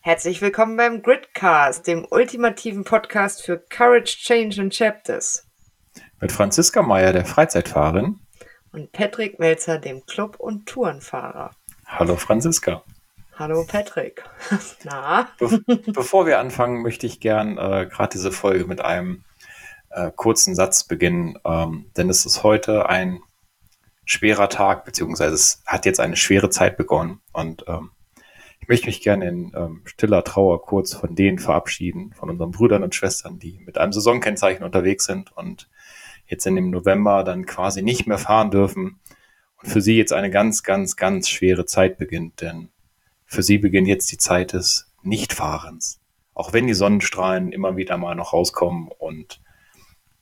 Herzlich willkommen beim Gridcast, dem ultimativen Podcast für Courage, Change and Chapters. Mit Franziska Meyer, der Freizeitfahrerin. Und Patrick Melzer, dem Club- und Tourenfahrer. Hallo Franziska. Hallo Patrick. Na? Be bevor wir anfangen, möchte ich gern äh, gerade diese Folge mit einem äh, kurzen Satz beginnen, ähm, denn es ist heute ein schwerer Tag, beziehungsweise es hat jetzt eine schwere Zeit begonnen und ähm, möchte mich gerne in ähm, stiller Trauer kurz von denen verabschieden, von unseren Brüdern und Schwestern, die mit einem Saisonkennzeichen unterwegs sind und jetzt in dem November dann quasi nicht mehr fahren dürfen und für sie jetzt eine ganz, ganz, ganz schwere Zeit beginnt, denn für sie beginnt jetzt die Zeit des Nichtfahrens. Auch wenn die Sonnenstrahlen immer wieder mal noch rauskommen und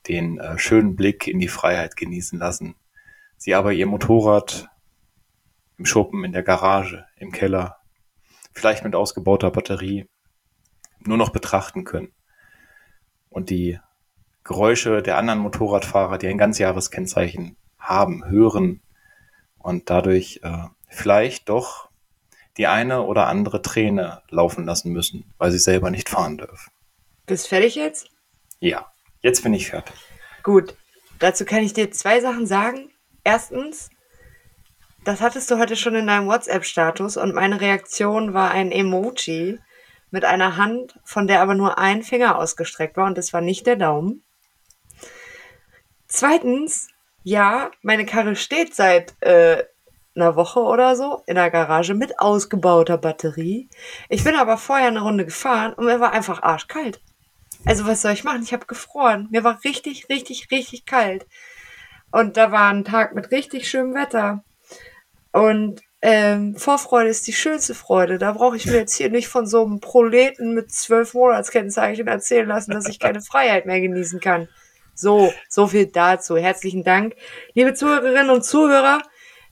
den äh, schönen Blick in die Freiheit genießen lassen, sie aber ihr Motorrad im Schuppen, in der Garage, im Keller, vielleicht mit ausgebauter Batterie, nur noch betrachten können. Und die Geräusche der anderen Motorradfahrer, die ein Ganzjahreskennzeichen haben, hören und dadurch äh, vielleicht doch die eine oder andere Träne laufen lassen müssen, weil sie selber nicht fahren dürfen. Bist du fertig jetzt? Ja, jetzt bin ich fertig. Gut, dazu kann ich dir zwei Sachen sagen. Erstens, das hattest du heute schon in deinem WhatsApp-Status und meine Reaktion war ein Emoji mit einer Hand, von der aber nur ein Finger ausgestreckt war und das war nicht der Daumen. Zweitens, ja, meine Karre steht seit äh, einer Woche oder so in der Garage mit ausgebauter Batterie. Ich bin aber vorher eine Runde gefahren und mir war einfach arschkalt. Also was soll ich machen? Ich habe gefroren. Mir war richtig, richtig, richtig kalt. Und da war ein Tag mit richtig schönem Wetter. Und ähm, Vorfreude ist die schönste Freude. Da brauche ich mir jetzt hier nicht von so einem Proleten mit zwölf Monatskennzeichen erzählen lassen, dass ich keine Freiheit mehr genießen kann. So, so viel dazu. Herzlichen Dank. Liebe Zuhörerinnen und Zuhörer,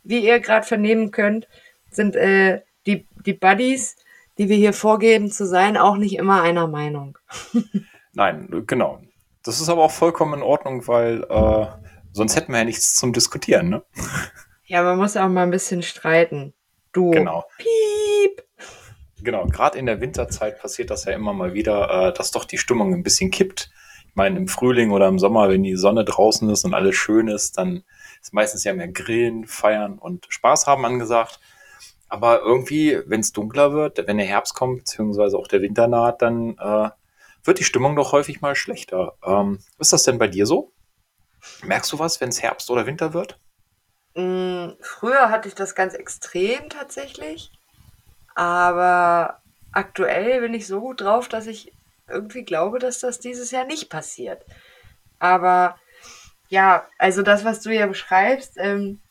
wie ihr gerade vernehmen könnt, sind äh, die, die Buddies, die wir hier vorgeben zu sein, auch nicht immer einer Meinung. Nein, genau. Das ist aber auch vollkommen in Ordnung, weil äh, sonst hätten wir ja nichts zum Diskutieren, ne? Ja, man muss auch mal ein bisschen streiten. Du. Genau. Piep. Genau, gerade in der Winterzeit passiert das ja immer mal wieder, äh, dass doch die Stimmung ein bisschen kippt. Ich meine, im Frühling oder im Sommer, wenn die Sonne draußen ist und alles schön ist, dann ist meistens ja mehr Grillen, Feiern und Spaß haben angesagt. Aber irgendwie, wenn es dunkler wird, wenn der Herbst kommt, beziehungsweise auch der Winter naht, dann äh, wird die Stimmung doch häufig mal schlechter. Ähm, ist das denn bei dir so? Merkst du was, wenn es Herbst oder Winter wird? Mm, früher hatte ich das ganz extrem tatsächlich, aber aktuell bin ich so gut drauf, dass ich irgendwie glaube, dass das dieses Jahr nicht passiert. Aber ja, also das, was du ja beschreibst, ähm,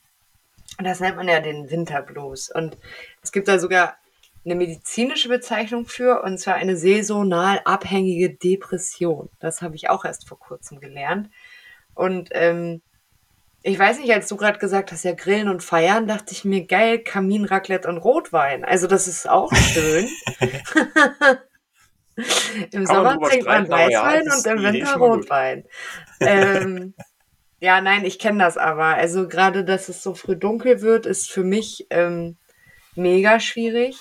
das nennt man ja den Winterblues. Und es gibt da sogar eine medizinische Bezeichnung für, und zwar eine saisonal abhängige Depression. Das habe ich auch erst vor kurzem gelernt. Und ähm, ich weiß nicht, als du gerade gesagt hast, ja, Grillen und Feiern, dachte ich mir, geil, Kamin, Raclette und Rotwein. Also das ist auch schön. Im Sommer trinkt man Weißwein ja, und im Winter Rotwein. ähm, ja, nein, ich kenne das aber. Also gerade, dass es so früh dunkel wird, ist für mich ähm, mega schwierig,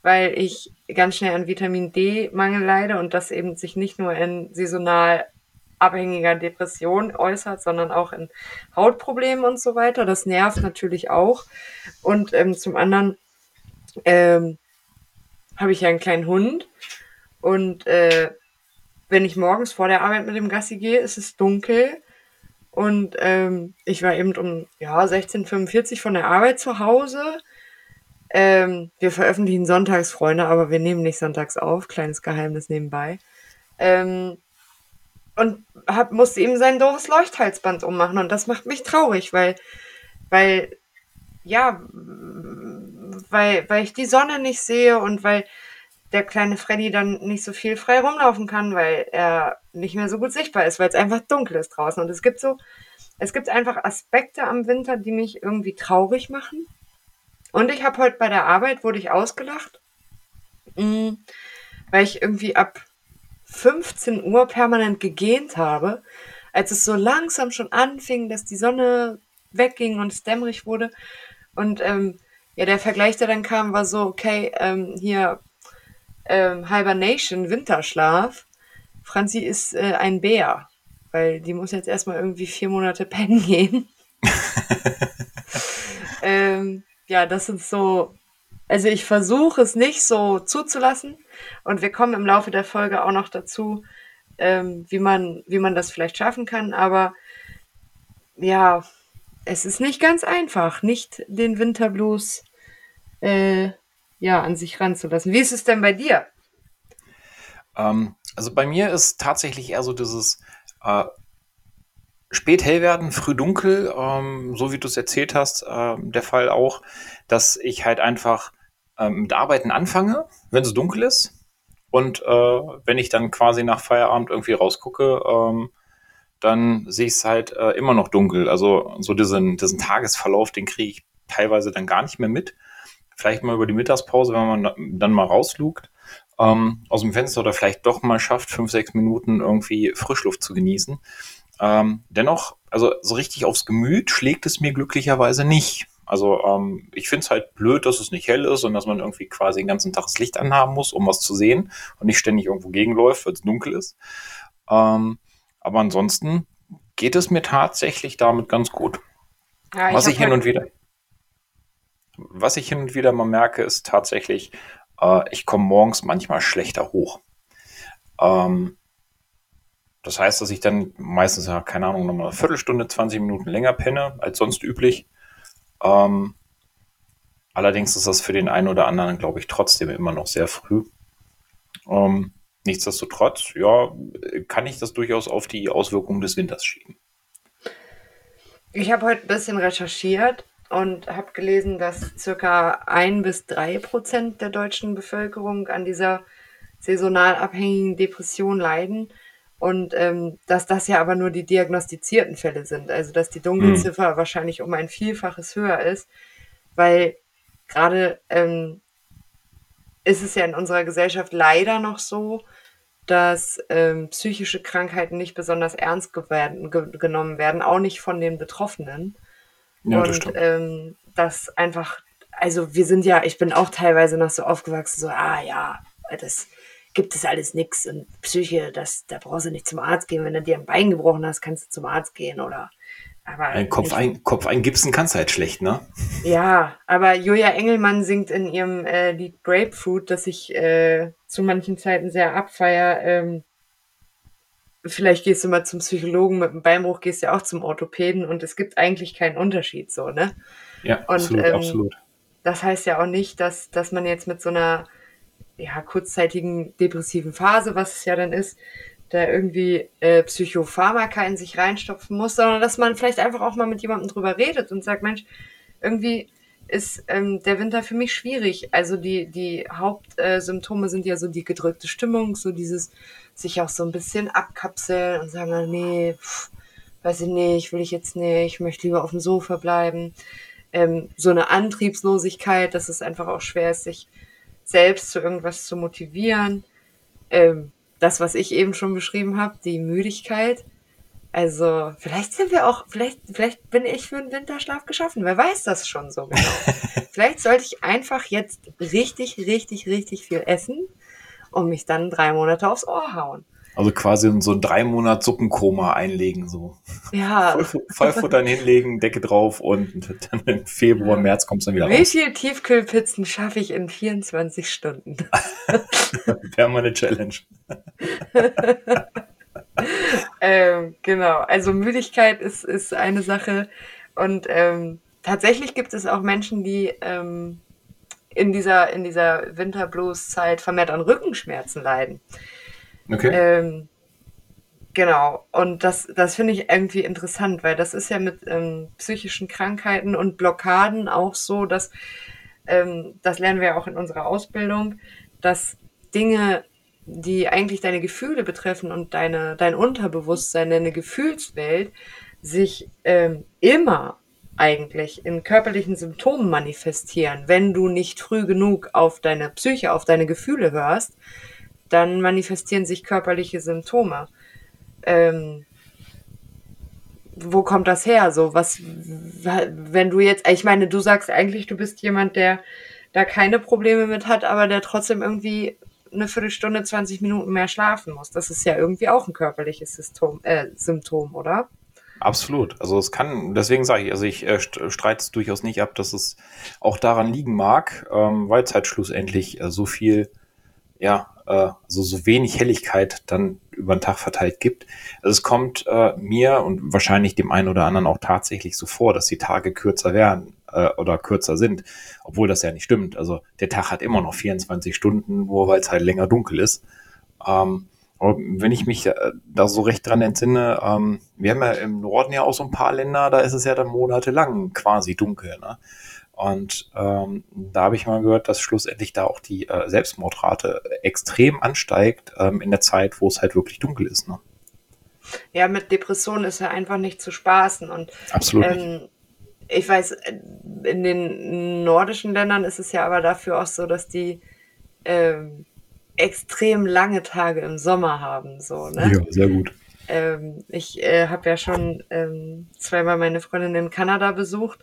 weil ich ganz schnell an Vitamin D-Mangel leide und das eben sich nicht nur in saisonal abhängiger Depression äußert, sondern auch in Hautproblemen und so weiter. Das nervt natürlich auch. Und ähm, zum anderen ähm, habe ich ja einen kleinen Hund und äh, wenn ich morgens vor der Arbeit mit dem Gassi gehe, ist es dunkel und ähm, ich war eben um ja, 16.45 von der Arbeit zu Hause. Ähm, wir veröffentlichen sonntags, Freunde, aber wir nehmen nicht sonntags auf. Kleines Geheimnis nebenbei. Ähm, und hab, musste ihm sein doofes Leuchthalsband ummachen. Und das macht mich traurig, weil, weil, ja, weil, weil ich die Sonne nicht sehe und weil der kleine Freddy dann nicht so viel frei rumlaufen kann, weil er nicht mehr so gut sichtbar ist, weil es einfach dunkel ist draußen. Und es gibt so, es gibt einfach Aspekte am Winter, die mich irgendwie traurig machen. Und ich habe heute bei der Arbeit, wurde ich ausgelacht, mm, weil ich irgendwie ab 15 Uhr permanent gegähnt habe, als es so langsam schon anfing, dass die Sonne wegging und es dämmerig wurde. Und ähm, ja, der Vergleich, der dann kam, war so, okay, ähm, hier ähm, Hibernation, Winterschlaf. Franzi ist äh, ein Bär, weil die muss jetzt erstmal irgendwie vier Monate pennen gehen. ähm, ja, das sind so. Also ich versuche es nicht so zuzulassen und wir kommen im Laufe der Folge auch noch dazu, ähm, wie man wie man das vielleicht schaffen kann. Aber ja, es ist nicht ganz einfach, nicht den Winterblues äh, ja an sich ranzulassen. Wie ist es denn bei dir? Ähm, also bei mir ist tatsächlich eher so dieses äh, spät hell werden, früh dunkel, ähm, so wie du es erzählt hast, äh, der Fall auch, dass ich halt einfach ähm, mit Arbeiten anfange, wenn es dunkel ist. Und äh, wenn ich dann quasi nach Feierabend irgendwie rausgucke, ähm, dann sehe ich es halt äh, immer noch dunkel. Also so diesen, diesen Tagesverlauf, den kriege ich teilweise dann gar nicht mehr mit. Vielleicht mal über die Mittagspause, wenn man dann mal rauslugt ähm, aus dem Fenster oder vielleicht doch mal schafft, fünf, sechs Minuten irgendwie Frischluft zu genießen. Ähm, dennoch, also so richtig aufs Gemüt schlägt es mir glücklicherweise nicht. Also ähm, ich finde es halt blöd, dass es nicht hell ist und dass man irgendwie quasi den ganzen Tag das Licht anhaben muss, um was zu sehen und nicht ständig irgendwo gegenläuft, weil es dunkel ist. Ähm, aber ansonsten geht es mir tatsächlich damit ganz gut. Ja, was ich, hin halt und wieder, was ich hin und wieder mal merke, ist tatsächlich, äh, ich komme morgens manchmal schlechter hoch. Ähm, das heißt, dass ich dann meistens, ja, keine Ahnung, nochmal eine Viertelstunde, 20 Minuten länger penne als sonst üblich. Ähm, allerdings ist das für den einen oder anderen, glaube ich, trotzdem immer noch sehr früh. Ähm, nichtsdestotrotz, ja, kann ich das durchaus auf die Auswirkungen des Winters schieben. Ich habe heute ein bisschen recherchiert und habe gelesen, dass circa ein bis drei Prozent der deutschen Bevölkerung an dieser saisonal abhängigen Depression leiden. Und ähm, dass das ja aber nur die diagnostizierten Fälle sind. Also dass die Dunkelziffer hm. wahrscheinlich um ein Vielfaches höher ist, weil gerade ähm, ist es ja in unserer Gesellschaft leider noch so, dass ähm, psychische Krankheiten nicht besonders ernst ge genommen werden, auch nicht von den Betroffenen. Ja, und das, ähm, das einfach, also wir sind ja, ich bin auch teilweise noch so aufgewachsen, so, ah ja, das gibt es alles nichts und Psyche, das, da brauchst du nicht zum Arzt gehen. Wenn du dir ein Bein gebrochen hast, kannst du zum Arzt gehen oder. Aber ein Kopf, ein, Kopf eingipsen kannst du halt schlecht, ne? Ja, aber Julia Engelmann singt in ihrem äh, Lied Grapefruit, das ich äh, zu manchen Zeiten sehr abfeier. Ähm, vielleicht gehst du mal zum Psychologen mit einem Beinbruch, gehst ja auch zum Orthopäden und es gibt eigentlich keinen Unterschied so, ne? Ja, und, absolut, ähm, absolut. Das heißt ja auch nicht, dass, dass man jetzt mit so einer ja, kurzzeitigen depressiven Phase, was es ja dann ist, da irgendwie äh, Psychopharmaka in sich reinstopfen muss, sondern dass man vielleicht einfach auch mal mit jemandem drüber redet und sagt, Mensch, irgendwie ist ähm, der Winter für mich schwierig. Also die, die Hauptsymptome äh, sind ja so die gedrückte Stimmung, so dieses sich auch so ein bisschen abkapseln und sagen, ah, nee, pff, weiß ich nicht, will ich jetzt nicht, ich möchte lieber auf dem Sofa bleiben. Ähm, so eine Antriebslosigkeit, dass es einfach auch schwer ist, sich selbst zu irgendwas zu motivieren. Ähm, das, was ich eben schon beschrieben habe, die Müdigkeit. Also, vielleicht sind wir auch, vielleicht, vielleicht bin ich für einen Winterschlaf geschaffen. Wer weiß das schon so genau. vielleicht sollte ich einfach jetzt richtig, richtig, richtig viel essen und mich dann drei Monate aufs Ohr hauen. Also quasi so ein drei Monat Suppenkoma einlegen, so. Ja. Vollfuttern hinlegen, Decke drauf und dann im Februar. März kommst du dann wieder Wie raus. Wie viele Tiefkühlpizzen schaffe ich in 24 Stunden? Wäre mal eine Challenge. ähm, genau, also Müdigkeit ist, ist eine Sache und ähm, tatsächlich gibt es auch Menschen, die ähm, in dieser, in dieser Winterblues-Zeit vermehrt an Rückenschmerzen leiden. Okay. Ähm, genau. Und das, das finde ich irgendwie interessant, weil das ist ja mit ähm, psychischen Krankheiten und Blockaden auch so, dass ähm, das lernen wir auch in unserer Ausbildung, dass Dinge, die eigentlich deine Gefühle betreffen und deine, dein Unterbewusstsein, deine Gefühlswelt, sich ähm, immer eigentlich in körperlichen Symptomen manifestieren, wenn du nicht früh genug auf deine Psyche, auf deine Gefühle hörst, dann manifestieren sich körperliche Symptome. Ähm, wo kommt das her? So, was, wenn du jetzt, ich meine, du sagst eigentlich, du bist jemand, der da keine Probleme mit hat, aber der trotzdem irgendwie eine Viertelstunde, 20 Minuten mehr schlafen muss. Das ist ja irgendwie auch ein körperliches Symptom, äh, Symptom oder? Absolut. Also es kann, deswegen sage ich, also ich äh, streite es durchaus nicht ab, dass es auch daran liegen mag, ähm, weil es halt schlussendlich äh, so viel, ja, äh, so, wenig Helligkeit dann über den Tag verteilt gibt. Also es kommt äh, mir und wahrscheinlich dem einen oder anderen auch tatsächlich so vor, dass die Tage kürzer werden äh, oder kürzer sind, obwohl das ja nicht stimmt. Also der Tag hat immer noch 24 Stunden, wo weil es halt länger dunkel ist. Ähm, wenn ich mich äh, da so recht dran entsinne, ähm, wir haben ja im Norden ja auch so ein paar Länder, da ist es ja dann monatelang quasi dunkel. Ne? Und ähm, da habe ich mal gehört, dass schlussendlich da auch die äh, Selbstmordrate extrem ansteigt ähm, in der Zeit, wo es halt wirklich dunkel ist. Ne? Ja, mit Depressionen ist ja einfach nicht zu spaßen. Und, Absolut. Ähm, ich weiß, in den nordischen Ländern ist es ja aber dafür auch so, dass die ähm, extrem lange Tage im Sommer haben. So, ne? Ja, sehr gut. Ähm, ich äh, habe ja schon ähm, zweimal meine Freundin in Kanada besucht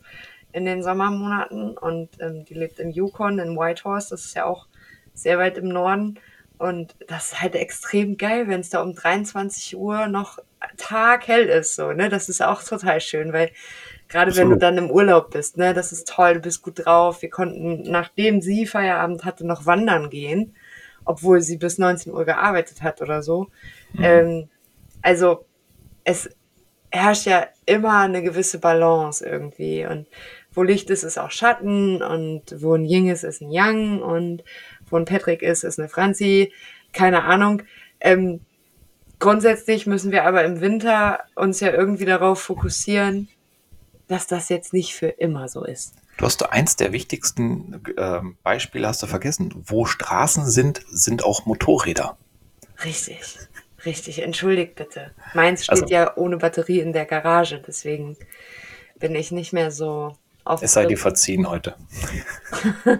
in den Sommermonaten und ähm, die lebt in Yukon, in Whitehorse, das ist ja auch sehr weit im Norden. Und das ist halt extrem geil, wenn es da um 23 Uhr noch taghell ist, so, ne? Das ist auch total schön, weil gerade wenn du dann im Urlaub bist, ne, das ist toll, du bist gut drauf. Wir konnten, nachdem sie Feierabend hatte, noch wandern gehen obwohl sie bis 19 Uhr gearbeitet hat oder so. Mhm. Ähm, also es herrscht ja immer eine gewisse Balance irgendwie und wo Licht ist, ist auch Schatten und wo ein Ying ist, ist ein Yang und wo ein Patrick ist, ist eine Franzi. Keine Ahnung. Ähm, grundsätzlich müssen wir aber im Winter uns ja irgendwie darauf fokussieren, dass das jetzt nicht für immer so ist. Du hast eins der wichtigsten äh, Beispiele hast du vergessen. Wo Straßen sind, sind auch Motorräder. Richtig, richtig. Entschuldigt bitte. Meins steht also, ja ohne Batterie in der Garage, deswegen bin ich nicht mehr so. Es sei dir verziehen heute.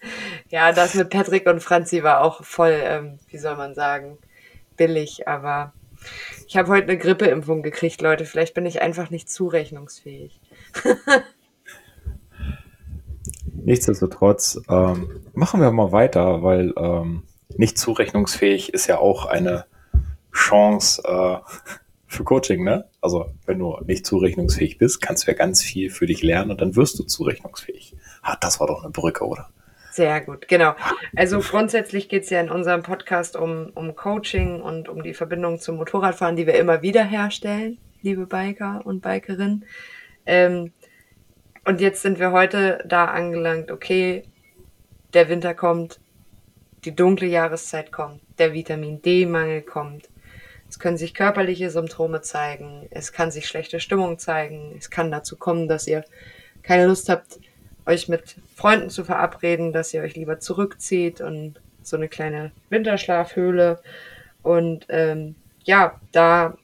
ja, das mit Patrick und Franzi war auch voll, ähm, wie soll man sagen, billig, aber ich habe heute eine Grippeimpfung gekriegt, Leute. Vielleicht bin ich einfach nicht zurechnungsfähig. Nichtsdestotrotz ähm, machen wir mal weiter, weil ähm, nicht zurechnungsfähig ist ja auch eine Chance äh, für Coaching, ne? Also wenn du nicht zurechnungsfähig bist, kannst du ja ganz viel für dich lernen und dann wirst du zurechnungsfähig. Ah, das war doch eine Brücke, oder? Sehr gut, genau. Also grundsätzlich geht es ja in unserem Podcast um, um Coaching und um die Verbindung zum Motorradfahren, die wir immer wieder herstellen, liebe Biker und Bikerinnen. Ähm, und jetzt sind wir heute da angelangt, okay, der Winter kommt, die dunkle Jahreszeit kommt, der Vitamin D-Mangel kommt. Es können sich körperliche Symptome zeigen, es kann sich schlechte Stimmung zeigen, es kann dazu kommen, dass ihr keine Lust habt, euch mit Freunden zu verabreden, dass ihr euch lieber zurückzieht und so eine kleine Winterschlafhöhle. Und ähm, ja, da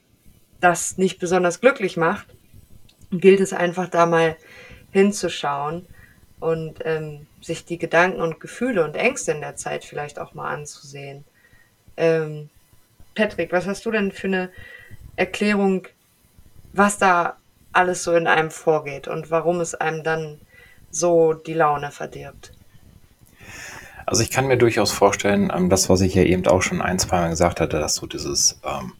das nicht besonders glücklich macht, gilt es einfach da mal hinzuschauen und ähm, sich die Gedanken und Gefühle und Ängste in der Zeit vielleicht auch mal anzusehen. Ähm, Patrick, was hast du denn für eine Erklärung, was da alles so in einem vorgeht und warum es einem dann so die Laune verdirbt? Also ich kann mir durchaus vorstellen, ähm, das, was ich ja eben auch schon ein, zwei Mal gesagt hatte, dass so dieses ähm,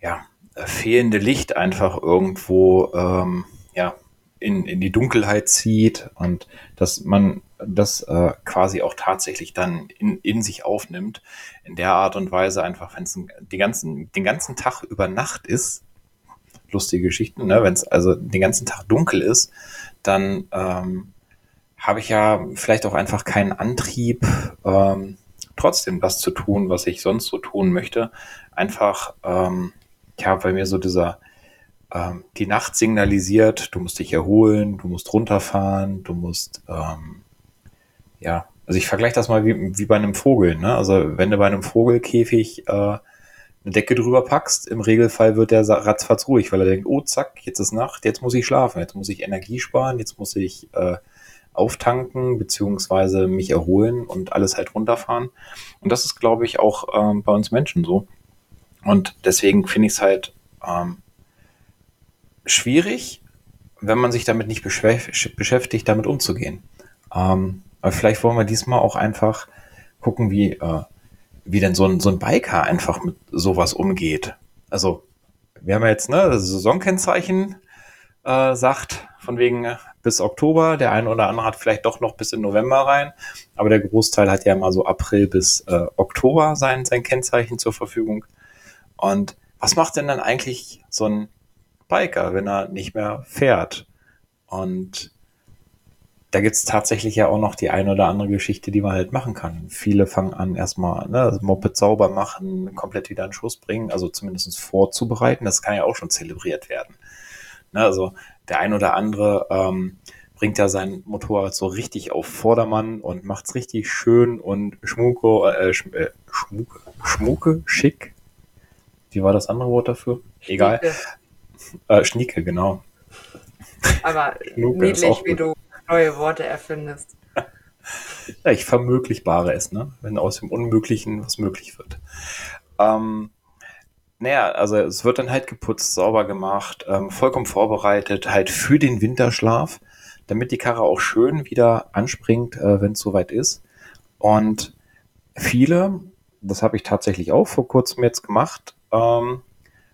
ja, fehlende Licht einfach irgendwo ähm, ja, in, in die Dunkelheit zieht und dass man das äh, quasi auch tatsächlich dann in, in sich aufnimmt. In der Art und Weise einfach, wenn es den ganzen, den ganzen Tag über Nacht ist, lustige Geschichten, ne? wenn es also den ganzen Tag dunkel ist, dann ähm, habe ich ja vielleicht auch einfach keinen Antrieb, ähm, trotzdem das zu tun, was ich sonst so tun möchte. Einfach, ähm, ja, weil mir so dieser ähm, die Nacht signalisiert, du musst dich erholen, du musst runterfahren, du musst, ähm, ja, also ich vergleiche das mal wie, wie bei einem Vogel, ne? Also wenn du bei einem Vogelkäfig äh, eine Decke drüber packst, im Regelfall wird der ratzfatz ruhig, weil er denkt, oh zack, jetzt ist Nacht, jetzt muss ich schlafen, jetzt muss ich Energie sparen, jetzt muss ich äh, auftanken, beziehungsweise mich erholen und alles halt runterfahren. Und das ist, glaube ich, auch ähm, bei uns Menschen so. Und deswegen finde ich es halt ähm, schwierig, wenn man sich damit nicht beschäftigt, damit umzugehen. Ähm, aber vielleicht wollen wir diesmal auch einfach gucken, wie, äh, wie denn so ein, so ein Biker einfach mit sowas umgeht. Also, wir haben ja jetzt, ne, Saisonkennzeichen äh, sagt, von wegen bis Oktober, der eine oder andere hat vielleicht doch noch bis in November rein, aber der Großteil hat ja mal so April bis äh, Oktober sein, sein Kennzeichen zur Verfügung. Und was macht denn dann eigentlich so ein Biker, wenn er nicht mehr fährt? Und da gibt es tatsächlich ja auch noch die eine oder andere Geschichte, die man halt machen kann. Viele fangen an, erstmal ne, das Moped sauber machen, komplett wieder in Schuss bringen, also zumindest vorzubereiten. Das kann ja auch schon zelebriert werden. Ne, also der ein oder andere ähm, bringt ja sein Motorrad so richtig auf Vordermann und macht es richtig schön und schmuke, äh, sch, äh, schmuke, schmuke, schick. Wie war das andere Wort dafür? Egal. Äh, Schnieke, genau. Aber niedlich, wie du neue Worte erfindest. ja, ich vermöglichbare es, ne? wenn aus dem Unmöglichen was möglich wird. Ähm, naja, also es wird dann halt geputzt, sauber gemacht, ähm, vollkommen vorbereitet, halt für den Winterschlaf, damit die Karre auch schön wieder anspringt, äh, wenn es soweit ist. Und viele, das habe ich tatsächlich auch vor kurzem jetzt gemacht, ähm,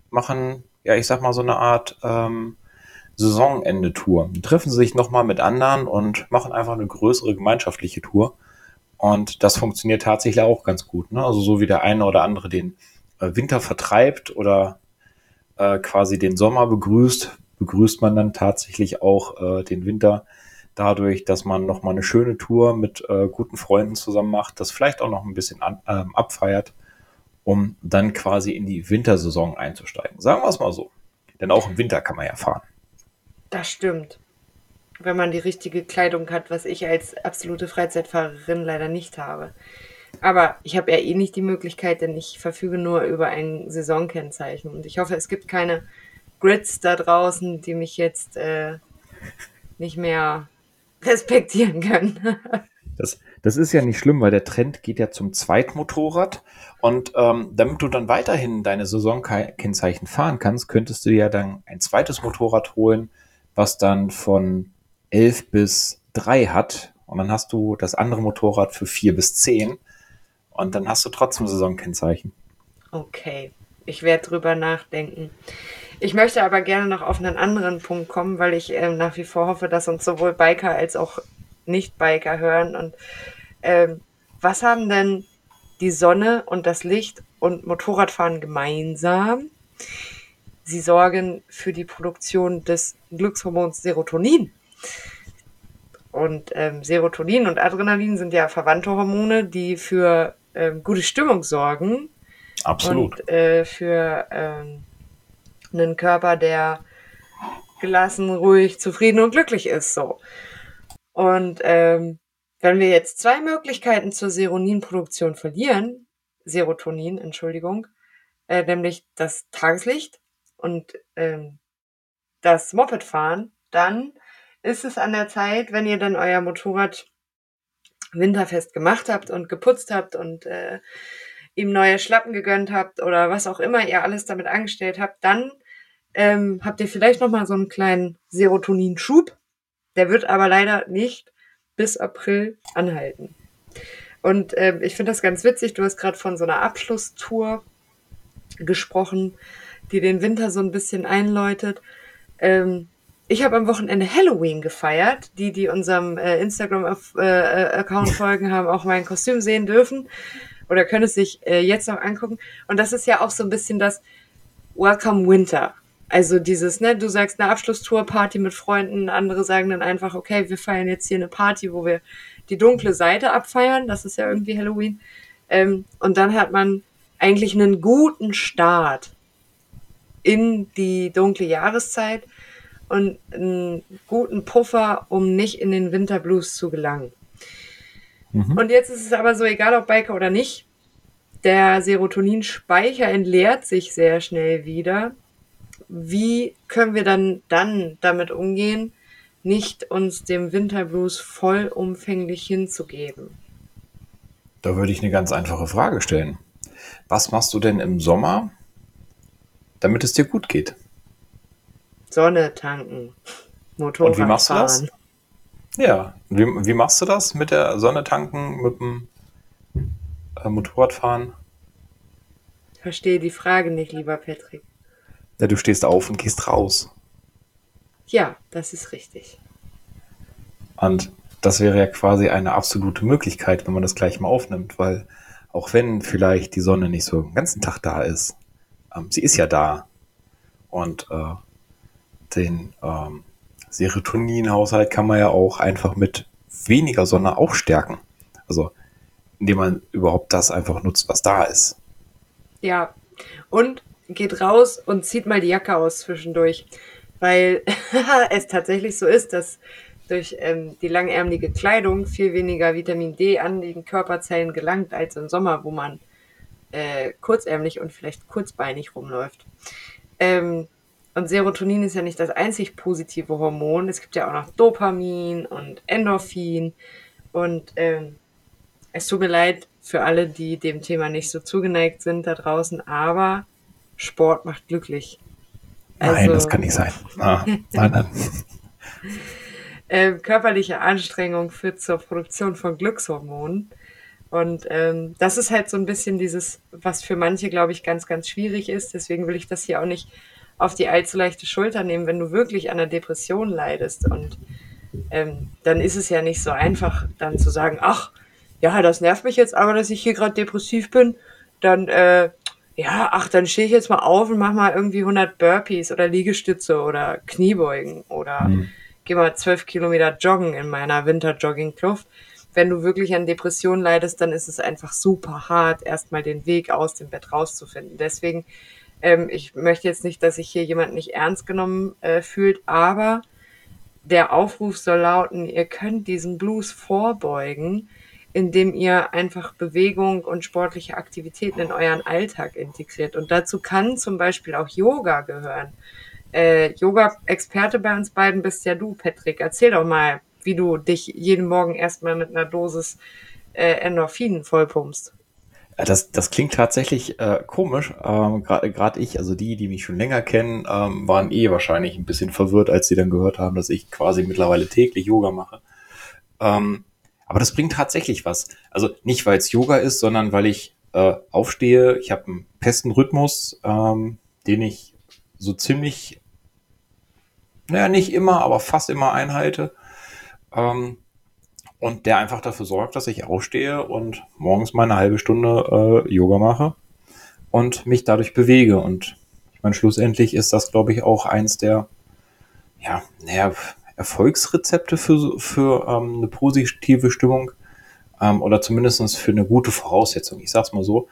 machen, ja, ich sag mal so eine Art ähm, Saisonende-Tour. Treffen sie sich nochmal mit anderen und machen einfach eine größere gemeinschaftliche Tour. Und das funktioniert tatsächlich auch ganz gut. Ne? Also so wie der eine oder andere den äh, Winter vertreibt oder äh, quasi den Sommer begrüßt, begrüßt man dann tatsächlich auch äh, den Winter dadurch, dass man nochmal eine schöne Tour mit äh, guten Freunden zusammen macht, das vielleicht auch noch ein bisschen an, ähm, abfeiert, um dann quasi in die Wintersaison einzusteigen. Sagen wir es mal so. Denn auch im Winter kann man ja fahren. Das stimmt. Wenn man die richtige Kleidung hat, was ich als absolute Freizeitfahrerin leider nicht habe. Aber ich habe ja eh nicht die Möglichkeit, denn ich verfüge nur über ein Saisonkennzeichen. Und ich hoffe, es gibt keine Grids da draußen, die mich jetzt äh, nicht mehr respektieren können. das, das ist ja nicht schlimm, weil der Trend geht ja zum Zweitmotorrad. Und ähm, damit du dann weiterhin deine Saisonkennzeichen fahren kannst, könntest du ja dann ein zweites Motorrad holen, was dann von 11 bis 3 hat. Und dann hast du das andere Motorrad für 4 bis 10. Und dann hast du trotzdem Saisonkennzeichen. Okay, ich werde drüber nachdenken. Ich möchte aber gerne noch auf einen anderen Punkt kommen, weil ich äh, nach wie vor hoffe, dass uns sowohl Biker als auch Nicht-Biker hören. Und ähm, was haben denn die Sonne und das Licht und Motorradfahren gemeinsam? Sie sorgen für die Produktion des Glückshormons Serotonin. Und ähm, Serotonin und Adrenalin sind ja verwandte Hormone, die für ähm, gute Stimmung sorgen. Absolut. Und äh, für ähm, einen Körper, der gelassen, ruhig, zufrieden und glücklich ist. So. Und ähm, wenn wir jetzt zwei Möglichkeiten zur Serotoninproduktion verlieren, Serotonin, Entschuldigung, äh, nämlich das Tageslicht und ähm, das Moped fahren, dann ist es an der Zeit, wenn ihr dann euer Motorrad winterfest gemacht habt und geputzt habt und äh, ihm neue Schlappen gegönnt habt oder was auch immer ihr alles damit angestellt habt, dann ähm, habt ihr vielleicht noch mal so einen kleinen Serotoninschub. Der wird aber leider nicht bis April anhalten. Und ähm, ich finde das ganz witzig. Du hast gerade von so einer Abschlusstour gesprochen die den Winter so ein bisschen einläutet. Ähm, ich habe am Wochenende Halloween gefeiert. Die, die unserem äh, Instagram-Account äh, äh folgen, haben auch mein Kostüm sehen dürfen oder können es sich äh, jetzt noch angucken. Und das ist ja auch so ein bisschen das Welcome Winter. Also dieses, ne, du sagst eine Abschlusstour, Party mit Freunden, andere sagen dann einfach, okay, wir feiern jetzt hier eine Party, wo wir die dunkle Seite abfeiern. Das ist ja irgendwie Halloween. Ähm, und dann hat man eigentlich einen guten Start in die dunkle Jahreszeit und einen guten Puffer, um nicht in den Winterblues zu gelangen. Mhm. Und jetzt ist es aber so, egal ob Biker oder nicht, der Serotoninspeicher entleert sich sehr schnell wieder. Wie können wir dann, dann damit umgehen, nicht uns dem Winterblues vollumfänglich hinzugeben? Da würde ich eine ganz einfache Frage stellen. Was machst du denn im Sommer, damit es dir gut geht. Sonne tanken. Motorrad Und wie machst fahren. du das? Ja, wie, wie machst du das mit der Sonne tanken, mit dem äh, Motorradfahren? Verstehe die Frage nicht, lieber Patrick. Ja, du stehst auf und gehst raus. Ja, das ist richtig. Und das wäre ja quasi eine absolute Möglichkeit, wenn man das gleich mal aufnimmt, weil auch wenn vielleicht die Sonne nicht so den ganzen Tag da ist, ähm, sie ist ja da. Und äh, den ähm, Serotoninhaushalt kann man ja auch einfach mit weniger Sonne auch stärken. Also indem man überhaupt das einfach nutzt, was da ist. Ja, und geht raus und zieht mal die Jacke aus zwischendurch, weil es tatsächlich so ist, dass durch ähm, die langärmelige Kleidung viel weniger Vitamin D an den Körperzellen gelangt als im Sommer, wo man äh, kurzärmlich und vielleicht kurzbeinig rumläuft. Ähm, und Serotonin ist ja nicht das einzig positive Hormon. Es gibt ja auch noch Dopamin und Endorphin. Und ähm, es tut mir leid für alle, die dem Thema nicht so zugeneigt sind da draußen, aber Sport macht glücklich. Also, nein, das kann nicht sein. Ah, nein, nein. äh, körperliche Anstrengung führt zur Produktion von Glückshormonen. Und ähm, das ist halt so ein bisschen dieses, was für manche, glaube ich, ganz, ganz schwierig ist. Deswegen will ich das hier auch nicht auf die allzu leichte Schulter nehmen, wenn du wirklich an einer Depression leidest. Und ähm, dann ist es ja nicht so einfach, dann zu sagen, ach, ja, das nervt mich jetzt aber, dass ich hier gerade depressiv bin. Dann, äh, ja, ach, dann stehe ich jetzt mal auf und mach mal irgendwie 100 Burpees oder Liegestütze oder Kniebeugen oder mhm. gehe mal 12 Kilometer joggen in meiner Winterjoggingkluft. Wenn du wirklich an Depressionen leidest, dann ist es einfach super hart, erstmal den Weg aus dem Bett rauszufinden. Deswegen ähm, ich möchte jetzt nicht, dass sich hier jemand nicht ernst genommen äh, fühlt, aber der Aufruf soll lauten, ihr könnt diesen Blues vorbeugen, indem ihr einfach Bewegung und sportliche Aktivitäten in euren Alltag integriert. Und dazu kann zum Beispiel auch Yoga gehören. Äh, Yoga-Experte bei uns beiden bist ja du, Patrick. Erzähl doch mal, wie du dich jeden Morgen erstmal mit einer Dosis äh, Endorphinen vollpumpst. Das, das klingt tatsächlich äh, komisch. Ähm, Gerade ich, also die, die mich schon länger kennen, ähm, waren eh wahrscheinlich ein bisschen verwirrt, als sie dann gehört haben, dass ich quasi mittlerweile täglich Yoga mache. Ähm, aber das bringt tatsächlich was. Also nicht, weil es Yoga ist, sondern weil ich äh, aufstehe. Ich habe einen festen Rhythmus, ähm, den ich so ziemlich, naja, nicht immer, aber fast immer einhalte. Ähm, und der einfach dafür sorgt, dass ich aufstehe und morgens mal eine halbe Stunde äh, Yoga mache und mich dadurch bewege. Und ich meine, schlussendlich ist das, glaube ich, auch eins der ja, naja, Erfolgsrezepte für, für ähm, eine positive Stimmung ähm, oder zumindest für eine gute Voraussetzung. Ich sag's mal so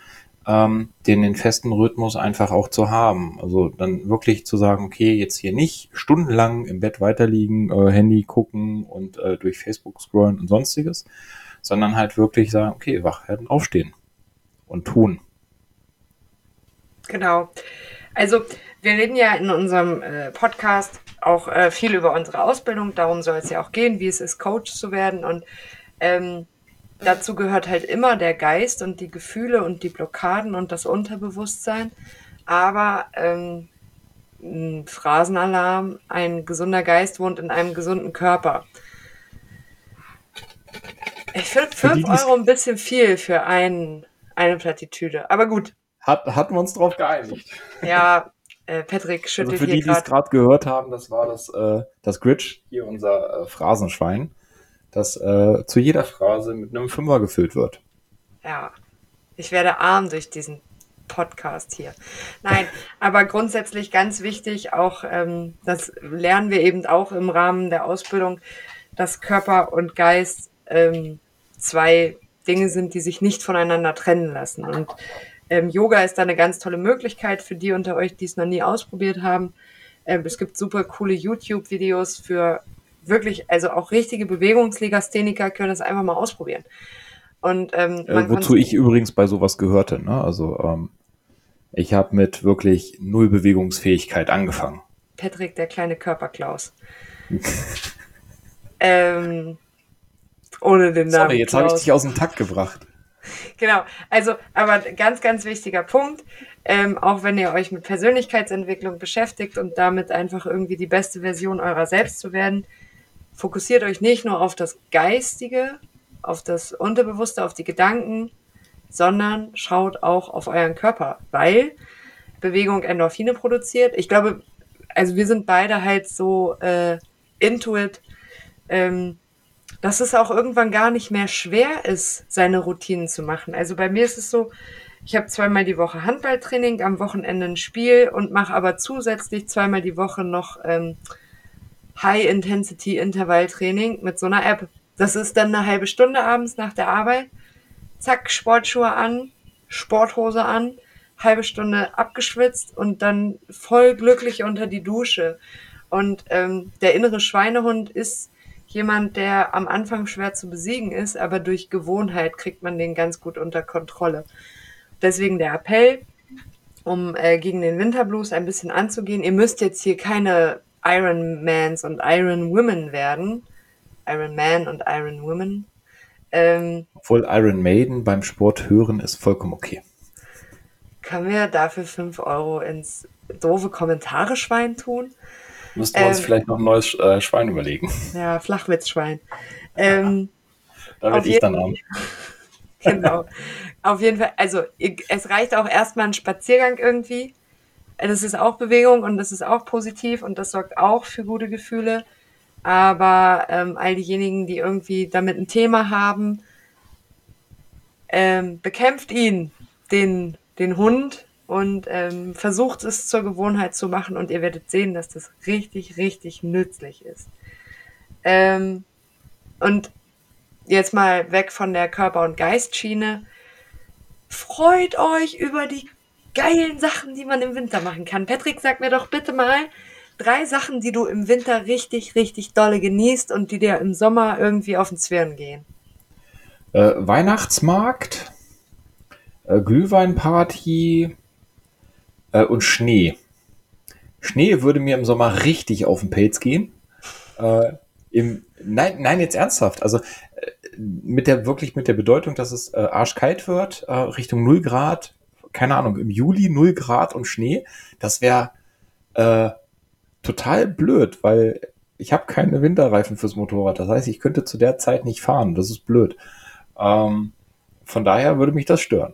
ähm, den, den festen Rhythmus einfach auch zu haben. Also dann wirklich zu sagen, okay, jetzt hier nicht stundenlang im Bett weiterliegen, äh, Handy gucken und äh, durch Facebook scrollen und sonstiges, sondern halt wirklich sagen, okay, wach werden, aufstehen und tun. Genau. Also wir reden ja in unserem äh, Podcast auch äh, viel über unsere Ausbildung. Darum soll es ja auch gehen, wie es ist, Coach zu werden. Und ähm, dazu gehört halt immer der Geist und die Gefühle und die Blockaden und das Unterbewusstsein. Aber ähm, ein Phrasenalarm, ein gesunder Geist wohnt in einem gesunden Körper. Ich finde 5 Euro ein bisschen viel für ein, eine Plattitüde. Aber gut. Hat, hatten wir uns drauf geeinigt. Ja, äh, Patrick schüttelt also für die, die es gerade gehört haben, das war das, äh, das Gritch, hier unser äh, Phrasenschwein das äh, zu jeder Phrase mit einem Fünfer gefüllt wird. Ja, ich werde arm durch diesen Podcast hier. Nein, aber grundsätzlich ganz wichtig, auch ähm, das lernen wir eben auch im Rahmen der Ausbildung, dass Körper und Geist ähm, zwei Dinge sind, die sich nicht voneinander trennen lassen. Und ähm, Yoga ist da eine ganz tolle Möglichkeit für die unter euch, die es noch nie ausprobiert haben. Ähm, es gibt super coole YouTube-Videos für wirklich, also auch richtige Bewegungslegastheniker können das einfach mal ausprobieren. Und, ähm, äh, wozu ich übrigens bei sowas gehörte. Ne? Also ähm, ich habe mit wirklich null Bewegungsfähigkeit angefangen. Patrick, der kleine Körperklaus. ähm, ohne den Namen. Sorry, jetzt habe ich dich aus dem Takt gebracht. Genau, also, aber ganz, ganz wichtiger Punkt. Ähm, auch wenn ihr euch mit Persönlichkeitsentwicklung beschäftigt und damit einfach irgendwie die beste Version eurer selbst zu werden, fokussiert euch nicht nur auf das Geistige, auf das Unterbewusste, auf die Gedanken, sondern schaut auch auf euren Körper, weil Bewegung Endorphine produziert. Ich glaube, also wir sind beide halt so äh, into it, ähm, dass es auch irgendwann gar nicht mehr schwer ist, seine Routinen zu machen. Also bei mir ist es so, ich habe zweimal die Woche Handballtraining, am Wochenende ein Spiel und mache aber zusätzlich zweimal die Woche noch ähm, High-Intensity-Intervalltraining mit so einer App. Das ist dann eine halbe Stunde abends nach der Arbeit. Zack, Sportschuhe an, Sporthose an, halbe Stunde abgeschwitzt und dann voll glücklich unter die Dusche. Und ähm, der innere Schweinehund ist jemand, der am Anfang schwer zu besiegen ist, aber durch Gewohnheit kriegt man den ganz gut unter Kontrolle. Deswegen der Appell, um äh, gegen den Winterblues ein bisschen anzugehen. Ihr müsst jetzt hier keine Iron Mans und Iron Women werden. Iron Man und Iron Women. Ähm, Obwohl Iron Maiden beim Sport hören ist vollkommen okay. Können wir dafür 5 Euro ins doofe Kommentare-Schwein tun? Müssten wir ähm, uns vielleicht noch ein neues äh, Schwein überlegen. Ja, Flachwitzschwein. Ähm, da werde ich dann haben. genau. Auf jeden Fall, also es reicht auch erstmal ein Spaziergang irgendwie. Das ist auch Bewegung und das ist auch positiv und das sorgt auch für gute Gefühle. Aber ähm, all diejenigen, die irgendwie damit ein Thema haben, ähm, bekämpft ihn, den, den Hund, und ähm, versucht es zur Gewohnheit zu machen und ihr werdet sehen, dass das richtig, richtig nützlich ist. Ähm, und jetzt mal weg von der Körper- und Geistschiene. Freut euch über die geilen Sachen, die man im Winter machen kann. Patrick, sag mir doch bitte mal drei Sachen, die du im Winter richtig, richtig dolle genießt und die dir im Sommer irgendwie auf den Zwirn gehen. Äh, Weihnachtsmarkt, äh, Glühweinparty, äh, und Schnee. Schnee würde mir im Sommer richtig auf den Pelz gehen. Äh, im, nein, nein, jetzt ernsthaft. Also äh, mit der wirklich mit der Bedeutung, dass es äh, arschkalt wird, Richtung 0 Grad, keine Ahnung, im Juli 0 Grad und Schnee, das wäre äh, total blöd, weil ich habe keine Winterreifen fürs Motorrad. Das heißt, ich könnte zu der Zeit nicht fahren. Das ist blöd. Ähm, von daher würde mich das stören.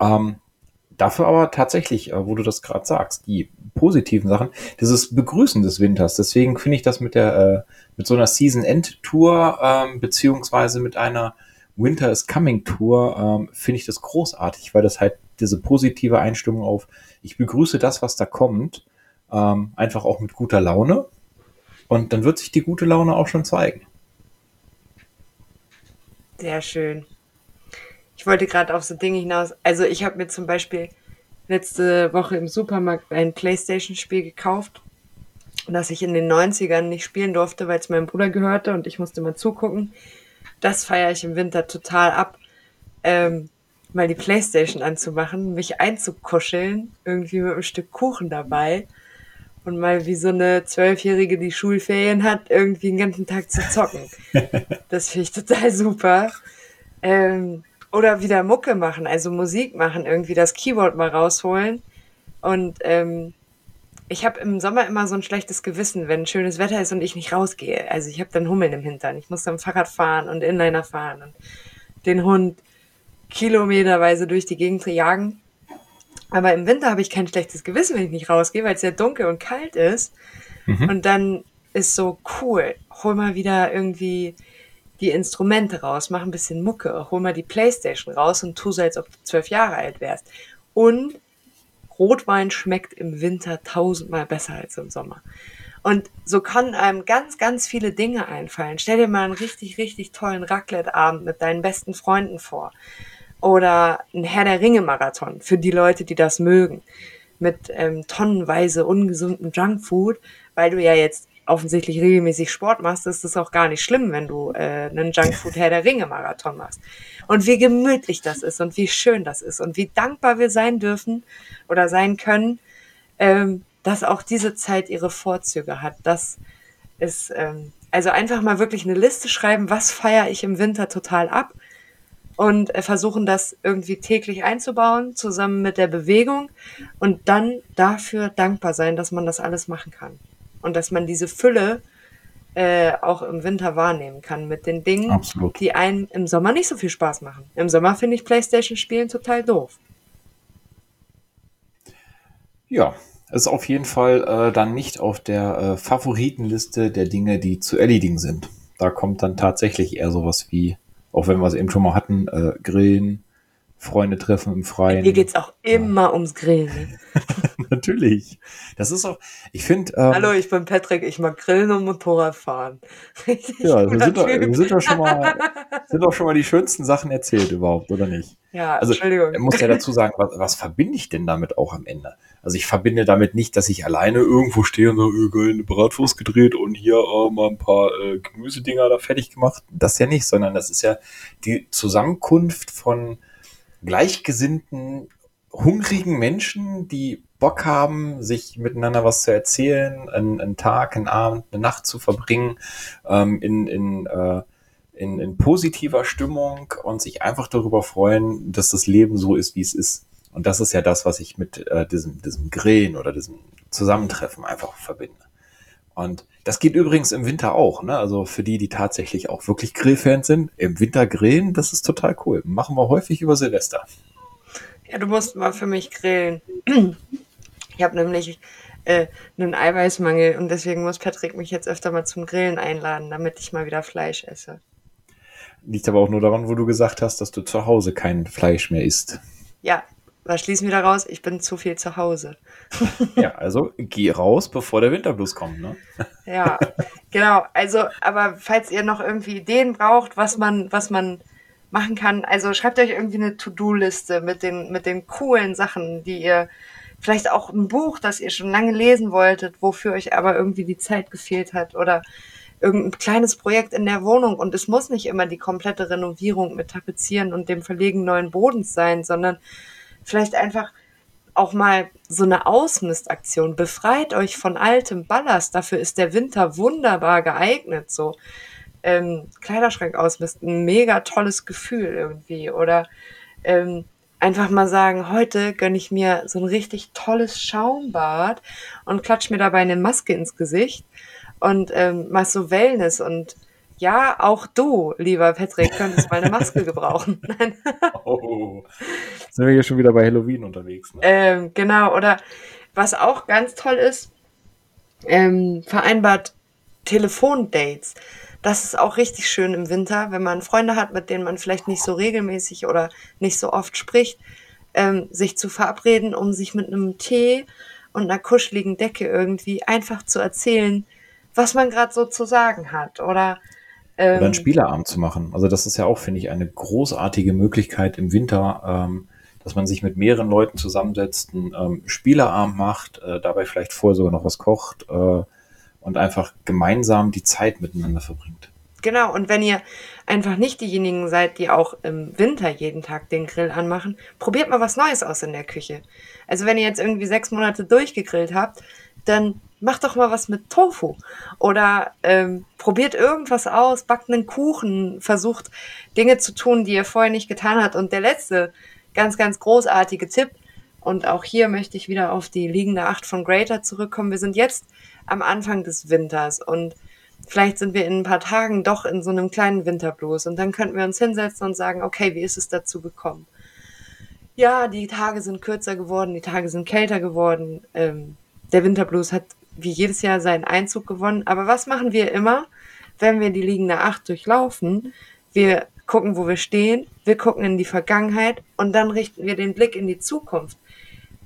Ähm, Dafür aber tatsächlich, äh, wo du das gerade sagst, die positiven Sachen, dieses Begrüßen des Winters. Deswegen finde ich das mit der, äh, mit so einer Season-End-Tour, ähm, beziehungsweise mit einer Winter is Coming Tour, ähm, finde ich das großartig, weil das halt diese positive Einstimmung auf, ich begrüße das, was da kommt, ähm, einfach auch mit guter Laune. Und dann wird sich die gute Laune auch schon zeigen. Sehr schön ich wollte gerade auf so Dinge hinaus. Also ich habe mir zum Beispiel letzte Woche im Supermarkt ein Playstation-Spiel gekauft, das ich in den 90ern nicht spielen durfte, weil es meinem Bruder gehörte und ich musste mal zugucken. Das feiere ich im Winter total ab. Ähm, mal die Playstation anzumachen, mich einzukuscheln, irgendwie mit einem Stück Kuchen dabei und mal wie so eine Zwölfjährige, die Schulferien hat, irgendwie den ganzen Tag zu zocken. Das finde ich total super. Ähm, oder wieder Mucke machen, also Musik machen, irgendwie das Keyboard mal rausholen. Und ähm, ich habe im Sommer immer so ein schlechtes Gewissen, wenn schönes Wetter ist und ich nicht rausgehe. Also ich habe dann Hummeln im Hintern. Ich muss dann Fahrrad fahren und Inliner fahren und den Hund kilometerweise durch die Gegend jagen. Aber im Winter habe ich kein schlechtes Gewissen, wenn ich nicht rausgehe, weil es ja dunkel und kalt ist. Mhm. Und dann ist so cool. Hol mal wieder irgendwie die Instrumente raus, mach ein bisschen Mucke, hol mal die Playstation raus und tu so, als ob du zwölf Jahre alt wärst. Und Rotwein schmeckt im Winter tausendmal besser als im Sommer. Und so kann einem ganz, ganz viele Dinge einfallen. Stell dir mal einen richtig, richtig tollen Raclette-Abend mit deinen besten Freunden vor. Oder ein Herr der Ringe-Marathon für die Leute, die das mögen. Mit ähm, tonnenweise ungesundem Junkfood, weil du ja jetzt offensichtlich regelmäßig Sport machst, ist es auch gar nicht schlimm, wenn du äh, einen Junkfood Herr der Ringe Marathon machst. Und wie gemütlich das ist und wie schön das ist und wie dankbar wir sein dürfen oder sein können, ähm, dass auch diese Zeit ihre Vorzüge hat. Das ist ähm, also einfach mal wirklich eine Liste schreiben, was feiere ich im Winter total ab und äh, versuchen das irgendwie täglich einzubauen, zusammen mit der Bewegung und dann dafür dankbar sein, dass man das alles machen kann und dass man diese Fülle äh, auch im Winter wahrnehmen kann mit den Dingen, Absolut. die einem im Sommer nicht so viel Spaß machen. Im Sommer finde ich Playstation-Spielen total doof. Ja, ist auf jeden Fall äh, dann nicht auf der äh, Favoritenliste der Dinge, die zu erledigen sind. Da kommt dann tatsächlich eher sowas wie, auch wenn wir es eben schon mal hatten, äh, Grillen, Freunde treffen im Freien. Hier geht es auch immer ja. ums Grillen. Natürlich. Das ist auch, ich finde. Ähm, Hallo, ich bin Patrick, ich mag Grillen und Motorrad fahren. Richtig ja, wir sind, doch, wir sind doch schon mal, sind doch schon mal die schönsten Sachen erzählt überhaupt, oder nicht? Ja, also, Entschuldigung. Ich muss ja dazu sagen, was, was verbinde ich denn damit auch am Ende? Also ich verbinde damit nicht, dass ich alleine irgendwo stehe und so, äh, eine Bratwurst gedreht und hier äh, mal ein paar äh, Gemüsedinger da fertig gemacht. Das ja nicht, sondern das ist ja die Zusammenkunft von gleichgesinnten, hungrigen Menschen, die Bock haben, sich miteinander was zu erzählen, einen, einen Tag, einen Abend, eine Nacht zu verbringen, ähm, in, in, äh, in, in positiver Stimmung und sich einfach darüber freuen, dass das Leben so ist, wie es ist. Und das ist ja das, was ich mit äh, diesem, diesem Grillen oder diesem Zusammentreffen einfach verbinde. Und das geht übrigens im Winter auch, ne? Also für die, die tatsächlich auch wirklich Grillfans sind, im Winter grillen, das ist total cool. Machen wir häufig über Silvester. Ja, du musst mal für mich grillen. Ich habe nämlich äh, einen Eiweißmangel und deswegen muss Patrick mich jetzt öfter mal zum Grillen einladen, damit ich mal wieder Fleisch esse. Liegt aber auch nur daran, wo du gesagt hast, dass du zu Hause kein Fleisch mehr isst. Ja, was schließen wir daraus? Ich bin zu viel zu Hause. ja, also geh raus, bevor der Winterblues kommt, ne? ja, genau. Also, aber falls ihr noch irgendwie Ideen braucht, was man, was man machen kann, also schreibt euch irgendwie eine To-Do-Liste mit den, mit den coolen Sachen, die ihr, vielleicht auch ein Buch, das ihr schon lange lesen wolltet, wofür euch aber irgendwie die Zeit gefehlt hat oder irgendein kleines Projekt in der Wohnung und es muss nicht immer die komplette Renovierung mit Tapezieren und dem Verlegen neuen Bodens sein, sondern vielleicht einfach auch mal so eine Ausmistaktion. Befreit euch von altem Ballast. Dafür ist der Winter wunderbar geeignet. So ähm, Kleiderschrank ausmisten, mega tolles Gefühl irgendwie. Oder ähm, einfach mal sagen, heute gönne ich mir so ein richtig tolles Schaumbad und klatsch mir dabei eine Maske ins Gesicht und ähm, mach so Wellness und ja, auch du, lieber Patrick, könntest mal eine Maske gebrauchen. oh, sind wir hier schon wieder bei Halloween unterwegs. Ne? Ähm, genau, oder was auch ganz toll ist, ähm, vereinbart Telefondates. Das ist auch richtig schön im Winter, wenn man Freunde hat, mit denen man vielleicht nicht so regelmäßig oder nicht so oft spricht, ähm, sich zu verabreden, um sich mit einem Tee und einer kuscheligen Decke irgendwie einfach zu erzählen, was man gerade so zu sagen hat. Oder ähm, Oder einen Spieleabend zu machen. Also das ist ja auch, finde ich, eine großartige Möglichkeit im Winter, ähm, dass man sich mit mehreren Leuten zusammensetzt, einen ähm, Spieleabend macht, äh, dabei vielleicht vorher sogar noch was kocht äh, und einfach gemeinsam die Zeit miteinander verbringt. Genau, und wenn ihr einfach nicht diejenigen seid, die auch im Winter jeden Tag den Grill anmachen, probiert mal was Neues aus in der Küche. Also wenn ihr jetzt irgendwie sechs Monate durchgegrillt habt, dann macht doch mal was mit Tofu. Oder ähm, probiert irgendwas aus, backt einen Kuchen, versucht Dinge zu tun, die ihr vorher nicht getan habt. Und der letzte ganz, ganz großartige Tipp, und auch hier möchte ich wieder auf die liegende Acht von Greater zurückkommen. Wir sind jetzt am Anfang des Winters und vielleicht sind wir in ein paar Tagen doch in so einem kleinen Winterblues und dann könnten wir uns hinsetzen und sagen, okay, wie ist es dazu gekommen? Ja, die Tage sind kürzer geworden, die Tage sind kälter geworden. Ähm, der Winterblues hat wie jedes Jahr seinen Einzug gewonnen. Aber was machen wir immer, wenn wir die liegende Acht durchlaufen? Wir gucken, wo wir stehen, wir gucken in die Vergangenheit und dann richten wir den Blick in die Zukunft.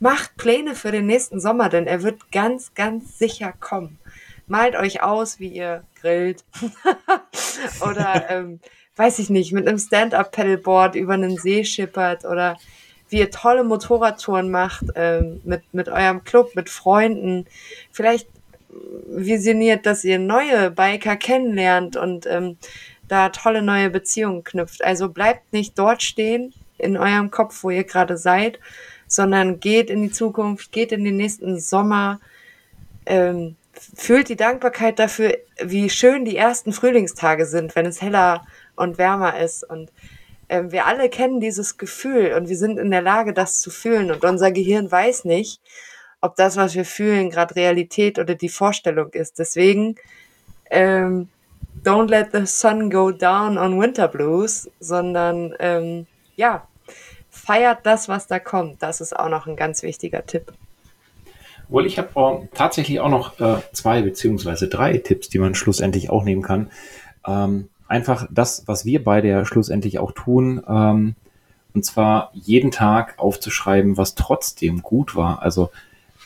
Macht Pläne für den nächsten Sommer, denn er wird ganz, ganz sicher kommen. Malt euch aus, wie ihr grillt oder ähm, weiß ich nicht, mit einem Stand-up-Pedalboard über einen See schippert oder wie ihr tolle Motorradtouren macht ähm, mit, mit eurem Club, mit Freunden. Vielleicht visioniert, dass ihr neue Biker kennenlernt und ähm, da tolle neue Beziehungen knüpft. Also bleibt nicht dort stehen in eurem Kopf, wo ihr gerade seid, sondern geht in die Zukunft, geht in den nächsten Sommer, ähm, fühlt die Dankbarkeit dafür, wie schön die ersten Frühlingstage sind, wenn es heller und wärmer ist und ähm, wir alle kennen dieses Gefühl und wir sind in der Lage, das zu fühlen. Und unser Gehirn weiß nicht, ob das, was wir fühlen, gerade Realität oder die Vorstellung ist. Deswegen ähm, Don't let the sun go down on Winter Blues, sondern ähm, ja, feiert das, was da kommt. Das ist auch noch ein ganz wichtiger Tipp. Wohl, ich habe äh, tatsächlich auch noch äh, zwei beziehungsweise drei Tipps, die man schlussendlich auch nehmen kann. Ähm, einfach das, was wir beide ja schlussendlich auch tun, ähm, und zwar jeden Tag aufzuschreiben, was trotzdem gut war. Also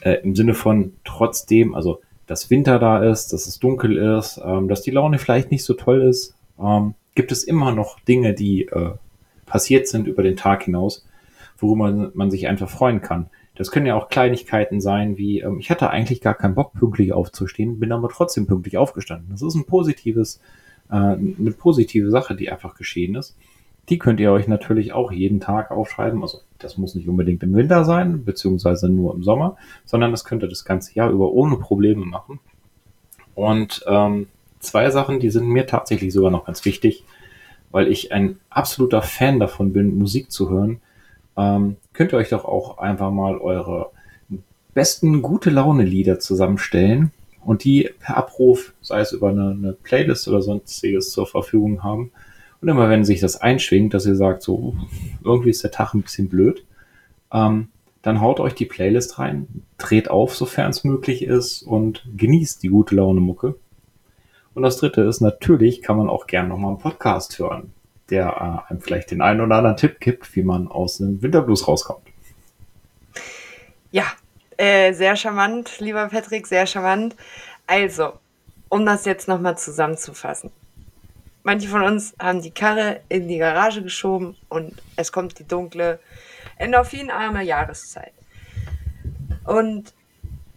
äh, im Sinne von trotzdem, also dass Winter da ist, dass es dunkel ist, ähm, dass die Laune vielleicht nicht so toll ist, ähm, gibt es immer noch Dinge, die äh, passiert sind über den Tag hinaus, worüber man, man sich einfach freuen kann. Das können ja auch Kleinigkeiten sein, wie ähm, ich hatte eigentlich gar keinen Bock, pünktlich aufzustehen, bin aber trotzdem pünktlich aufgestanden. Das ist ein positives, äh, eine positive Sache, die einfach geschehen ist. Die könnt ihr euch natürlich auch jeden Tag aufschreiben. Also das muss nicht unbedingt im Winter sein, beziehungsweise nur im Sommer, sondern das könnt ihr das ganze Jahr über ohne Probleme machen. Und ähm, zwei Sachen, die sind mir tatsächlich sogar noch ganz wichtig, weil ich ein absoluter Fan davon bin, Musik zu hören. Ähm, könnt ihr euch doch auch einfach mal eure besten gute Laune Lieder zusammenstellen und die per Abruf, sei es über eine, eine Playlist oder sonstiges zur Verfügung haben. Und immer wenn sich das einschwingt, dass ihr sagt, so irgendwie ist der Tag ein bisschen blöd, ähm, dann haut euch die Playlist rein, dreht auf, sofern es möglich ist und genießt die gute Laune Mucke. Und das dritte ist, natürlich kann man auch gern nochmal einen Podcast hören, der äh, einem vielleicht den einen oder anderen Tipp gibt, wie man aus dem Winterblues rauskommt. Ja, äh, sehr charmant, lieber Patrick, sehr charmant. Also, um das jetzt nochmal zusammenzufassen. Manche von uns haben die Karre in die Garage geschoben und es kommt die dunkle, endorphinarme Jahreszeit. Und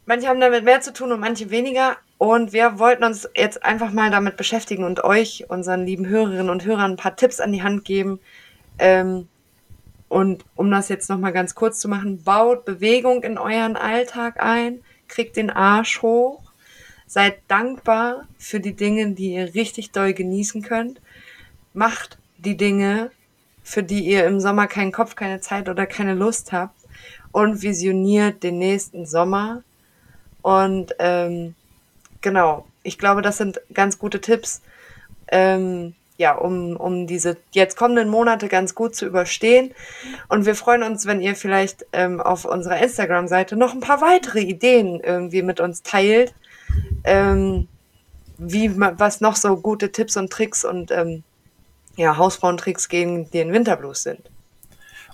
manche haben damit mehr zu tun und manche weniger. Und wir wollten uns jetzt einfach mal damit beschäftigen und euch, unseren lieben Hörerinnen und Hörern, ein paar Tipps an die Hand geben. Ähm, und um das jetzt nochmal ganz kurz zu machen, baut Bewegung in euren Alltag ein, kriegt den Arsch hoch, seid dankbar für die Dinge, die ihr richtig doll genießen könnt, macht die Dinge, für die ihr im Sommer keinen Kopf, keine Zeit oder keine Lust habt und visioniert den nächsten Sommer. Und ähm, genau, ich glaube, das sind ganz gute Tipps, ähm, ja, um, um diese jetzt kommenden Monate ganz gut zu überstehen. Und wir freuen uns, wenn ihr vielleicht ähm, auf unserer Instagram-Seite noch ein paar weitere Ideen irgendwie mit uns teilt, ähm, wie was noch so gute Tipps und Tricks und ähm, ja, Hausfrauentricks gegen den Winterblues sind.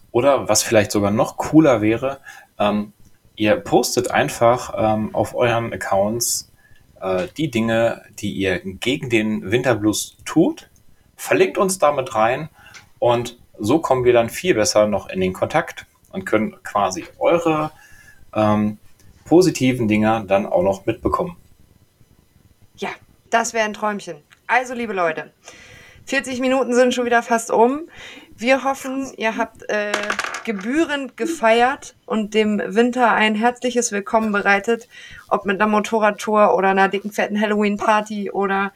Oder was vielleicht sogar noch cooler wäre, ähm, ihr postet einfach ähm, auf euren Accounts äh, die Dinge, die ihr gegen den Winterblues tut, verlinkt uns damit rein und so kommen wir dann viel besser noch in den Kontakt und können quasi eure ähm, positiven Dinger dann auch noch mitbekommen. Ja, das wäre ein Träumchen. Also, liebe Leute, 40 Minuten sind schon wieder fast um. Wir hoffen, ihr habt äh, gebührend gefeiert und dem Winter ein herzliches Willkommen bereitet, ob mit einer Motorradtour oder einer dicken fetten Halloween-Party oder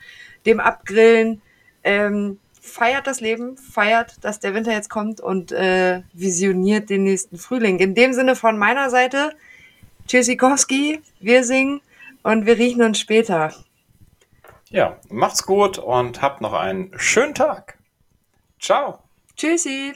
dem Abgrillen. Ähm, feiert das Leben, feiert, dass der Winter jetzt kommt und äh, visioniert den nächsten Frühling. In dem Sinne von meiner Seite, Tschüssikowski, wir singen und wir riechen uns später. Ja, macht's gut und habt noch einen schönen Tag. Ciao. Tschüssi.